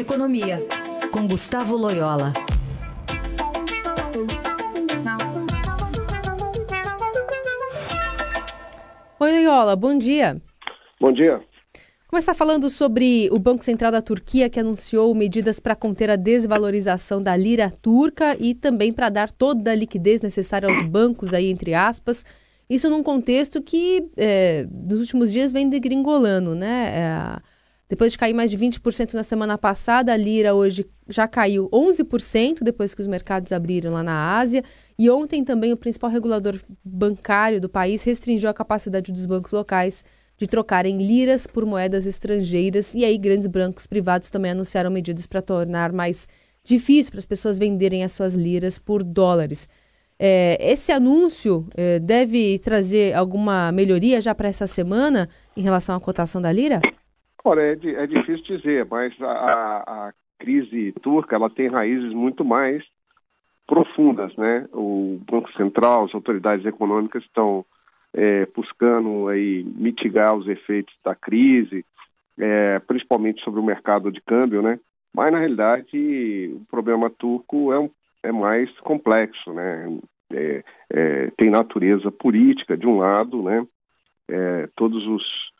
Economia, com Gustavo Loyola. Oi, Loyola, bom dia. Bom dia. Começar falando sobre o Banco Central da Turquia, que anunciou medidas para conter a desvalorização da lira turca e também para dar toda a liquidez necessária aos bancos, aí, entre aspas. Isso num contexto que, é, nos últimos dias, vem degringolando, né? É, depois de cair mais de 20% na semana passada, a lira hoje já caiu 11% depois que os mercados abriram lá na Ásia. E ontem também o principal regulador bancário do país restringiu a capacidade dos bancos locais de trocarem liras por moedas estrangeiras. E aí grandes bancos privados também anunciaram medidas para tornar mais difícil para as pessoas venderem as suas liras por dólares. É, esse anúncio é, deve trazer alguma melhoria já para essa semana em relação à cotação da lira? Olha, é, é difícil dizer, mas a, a, crise turca ela tem raízes muito mais profundas, né? O Banco Central, as autoridades econômicas estão é, buscando aí mitigar os efeitos da crise, é, principalmente sobre o mercado de câmbio, né? Mas na realidade o problema turco é, um, é mais complexo, né? É, é tem natureza política de um lado, né? É, todos os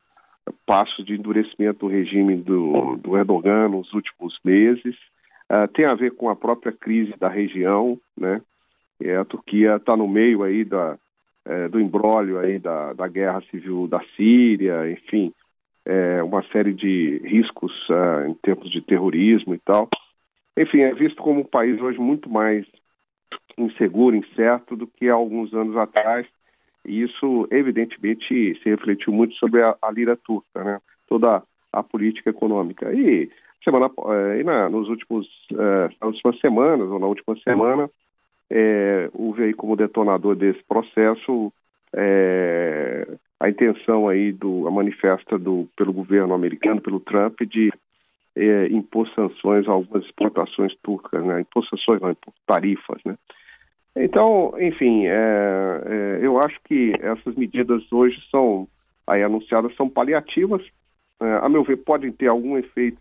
passos de endurecimento do regime do, do Erdogan nos últimos meses. Uh, tem a ver com a própria crise da região, né? A Turquia está no meio aí da, é, do embrólio aí da, da guerra civil da Síria, enfim, é, uma série de riscos uh, em termos de terrorismo e tal. Enfim, é visto como um país hoje muito mais inseguro, incerto do que há alguns anos atrás, e isso, evidentemente, se refletiu muito sobre a, a lira turca, né? toda a política econômica. E, semana, eh, e na, nos últimos, eh, nas últimas semanas, ou na última semana, é, houve aí como detonador desse processo é, a intenção aí do a manifesta do pelo governo americano pelo Trump de é, impor sanções a algumas exportações turcas, né? Impor sanções, não, impor tarifas, né? Então, enfim, é, é, eu acho que essas medidas hoje são aí anunciadas são paliativas. É, a meu ver, podem ter algum efeito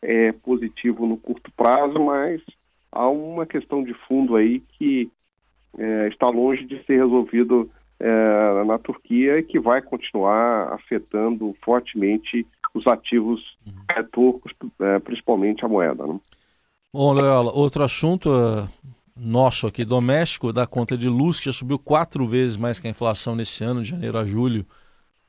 é, positivo no curto prazo, mas há uma questão de fundo aí que é, está longe de ser resolvido é, na Turquia e que vai continuar afetando fortemente os ativos uhum. turcos, principalmente a moeda. Né? Bom, Leola, outro assunto nosso aqui doméstico da conta de luz, que já subiu quatro vezes mais que a inflação nesse ano, de janeiro a julho.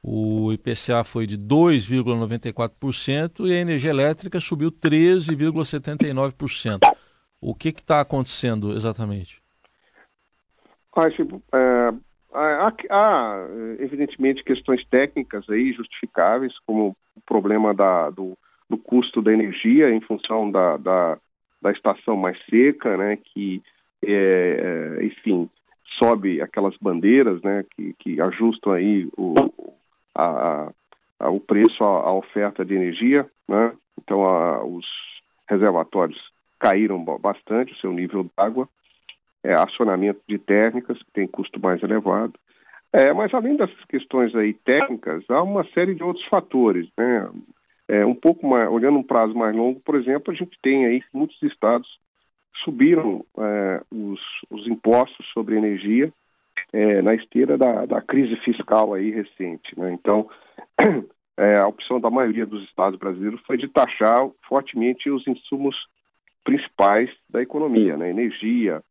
O IPCA foi de 2,94% e a energia elétrica subiu 13,79%. O que está acontecendo exatamente? Acho, é, há, há, evidentemente, questões técnicas aí justificáveis, como o problema da, do, do custo da energia em função da, da, da estação mais seca, né, que é, é, enfim, sobe aquelas bandeiras né, que, que ajustam aí o, a, a, o preço à, oferta de energia. Né? Então, a, os reservatórios caíram bastante o seu nível d'água, é, acionamento de térmicas, que tem custo mais elevado. É, mas além dessas questões aí técnicas, há uma série de outros fatores, né? É, um pouco mais, olhando um prazo mais longo, por exemplo, a gente tem aí muitos estados subiram é, os, os, impostos sobre energia é, na esteira da, da, crise fiscal aí recente. Né? Então, é, a opção da maioria dos estados brasileiros foi de taxar fortemente os insumos principais da economia, né? energia,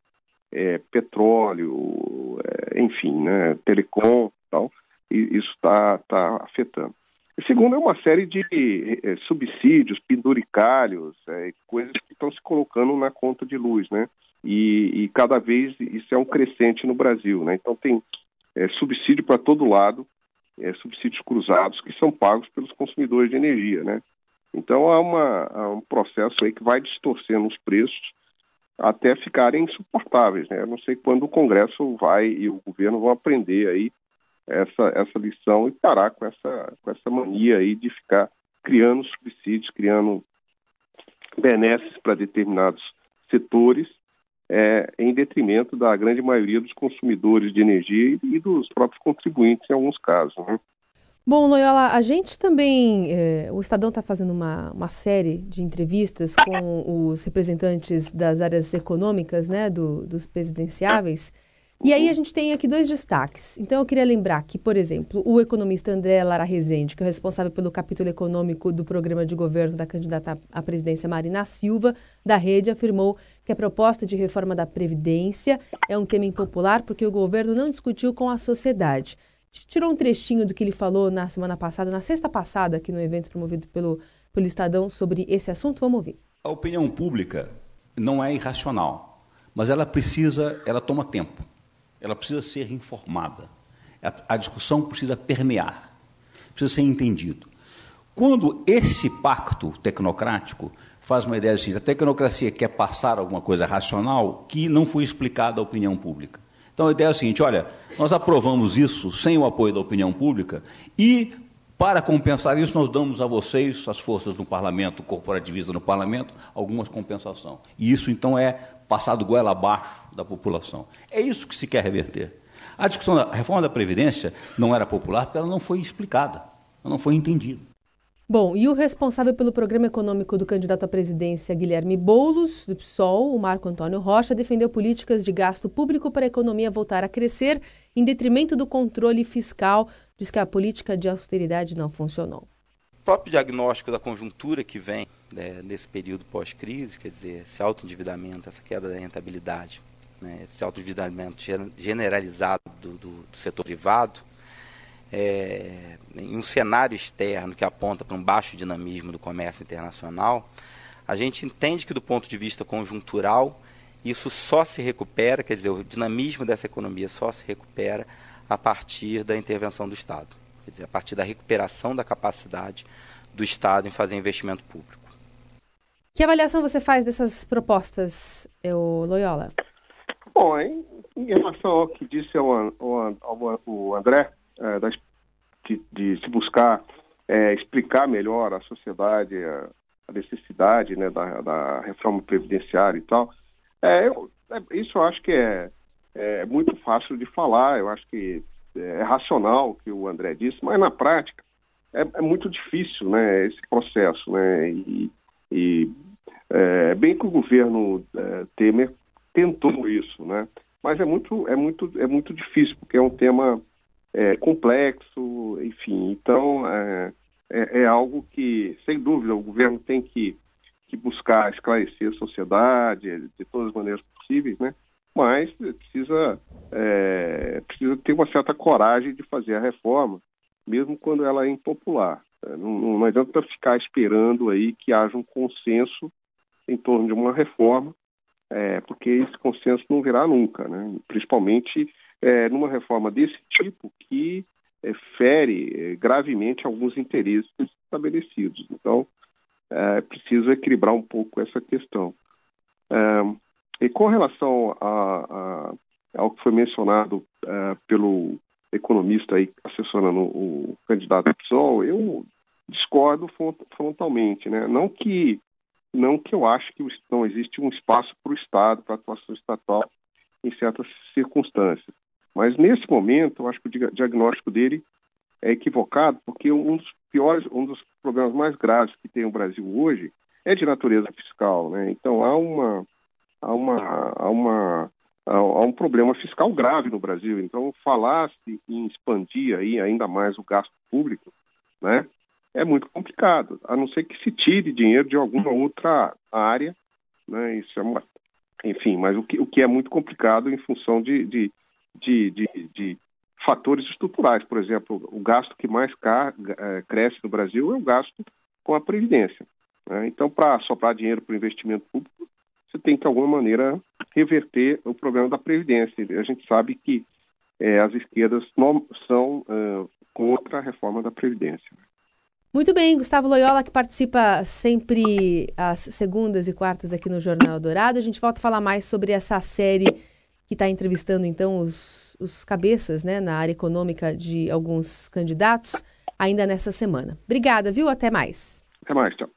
é, petróleo, é, enfim, né? telecom, tal. E isso está tá afetando. E segundo, é uma série de é, subsídios, penduricalhos, coisas estão se colocando na conta de luz, né? E, e cada vez isso é um crescente no Brasil, né? Então tem é, subsídio para todo lado, subsídios cruzados que são pagos pelos consumidores de energia, né? Então há, uma, há um processo aí que vai distorcendo os preços até ficarem insuportáveis, né? Eu não sei quando o Congresso vai e o governo vão aprender aí essa, essa lição e parar com essa, com essa mania aí de ficar criando subsídios, criando benesses para determinados setores, é, em detrimento da grande maioria dos consumidores de energia e, dos próprios contribuintes em alguns casos. Né? Bom, Loyola, a gente também, é, o Estadão está fazendo uma, uma série de entrevistas com os representantes das áreas econômicas, né, do, dos presidenciáveis. E aí a gente tem aqui dois destaques. Então eu queria lembrar que, por exemplo, o economista André Lara Rezende, que é responsável pelo capítulo econômico do programa de governo da candidata à presidência Marina Silva, da rede, afirmou que a proposta de reforma da Previdência é um tema impopular porque o governo não discutiu com a sociedade. A gente tirou um trechinho do que ele falou na semana passada, na sexta passada, aqui no evento promovido pelo, pelo Estadão sobre esse assunto. Vamos ouvir. A opinião pública não é irracional, mas ela precisa, ela toma tempo ela precisa ser informada. A, discussão precisa permear, precisa ser entendido. Quando esse pacto tecnocrático faz uma ideia assim, a tecnocracia quer passar alguma coisa racional que não foi explicada à opinião pública. Então a ideia é a seguinte: olha, nós aprovamos isso sem o apoio da opinião pública e, para compensar isso, nós damos a vocês, as forças do parlamento, corporativista no parlamento, alguma compensação. E isso então é passado goela abaixo da população. É isso que se quer reverter. A discussão da reforma da Previdência não era popular porque ela não foi explicada, ela não foi entendida. Bom, e o responsável pelo programa econômico do candidato à presidência, Guilherme Boulos, do PSOL, o Marco Antônio Rocha, defendeu políticas de gasto público para a economia voltar a crescer, em detrimento do controle fiscal. Diz que a política de austeridade não funcionou. O próprio diagnóstico da conjuntura que vem né, nesse período pós-crise, quer dizer, esse autoendividamento, essa queda da rentabilidade, né, esse autoendividamento generalizado do, do, do setor privado, é, em um cenário externo que aponta para um baixo dinamismo do comércio internacional, a gente entende que do ponto de vista conjuntural, isso só se recupera, quer dizer, o dinamismo dessa economia só se recupera a partir da intervenção do Estado, quer dizer, a partir da recuperação da capacidade do Estado em fazer investimento público. Que avaliação você faz dessas propostas, eu, Loyola? Bom, em, em relação ao que disse o, o, o André, de, de, se buscar é, explicar melhor à sociedade a, a necessidade né, da, da, reforma previdenciária e tal, é, eu, é, isso eu acho que é, é muito fácil de falar, eu acho que é racional o que o André disse, mas na prática é, é muito difícil né, esse processo, né, e, e é, bem que o governo é, Temer tentou isso, né? Mas é muito, é muito, é muito difícil porque é um tema é, complexo, enfim. Então é, é, é, algo que, sem dúvida, o governo tem que, que buscar esclarecer a sociedade de todas as maneiras possíveis, né? Mas precisa é, precisa ter uma certa coragem de fazer a reforma, mesmo quando ela é impopular. Não, não adianta ficar esperando aí que haja um consenso em torno de uma reforma, é, porque esse consenso não virá nunca, né? principalmente é, numa reforma desse tipo que é, fere é, gravemente alguns interesses estabelecidos. Então, é, precisa equilibrar um pouco essa questão. É, e com relação a, a, ao que foi mencionado pelo economista aí assessorando o candidato PSOL, eu discordo frontalmente, né? Não que não que eu acho que não existe um espaço para o Estado, para a atuação estatal em certas circunstâncias. Mas nesse momento, eu acho que o diagnóstico dele é equivocado, porque um dos piores, um dos problemas mais graves que tem o Brasil hoje é de natureza fiscal, né? Então há uma há uma há uma há um problema fiscal grave no Brasil. Então falar-se em expandir aí ainda mais o gasto público, né? é muito complicado, a não ser que se tire dinheiro de alguma outra área, né? Isso é uma, enfim, mas o que, o que é muito complicado em função de, de, de, de, de fatores estruturais. Por exemplo, o gasto que mais é, cresce no Brasil é o gasto com a Previdência. Né? Então, para soprar dinheiro para o investimento público, você tem que, de alguma maneira, reverter o problema da Previdência. A gente sabe que é, as esquerdas não são uh, contra a reforma da Previdência. Muito bem, Gustavo Loyola, que participa sempre às segundas e quartas aqui no Jornal Dourado. A gente volta a falar mais sobre essa série que está entrevistando, então, os, os cabeças né, na área econômica de alguns candidatos, ainda nessa semana. Obrigada, viu? Até mais. Até mais, tchau.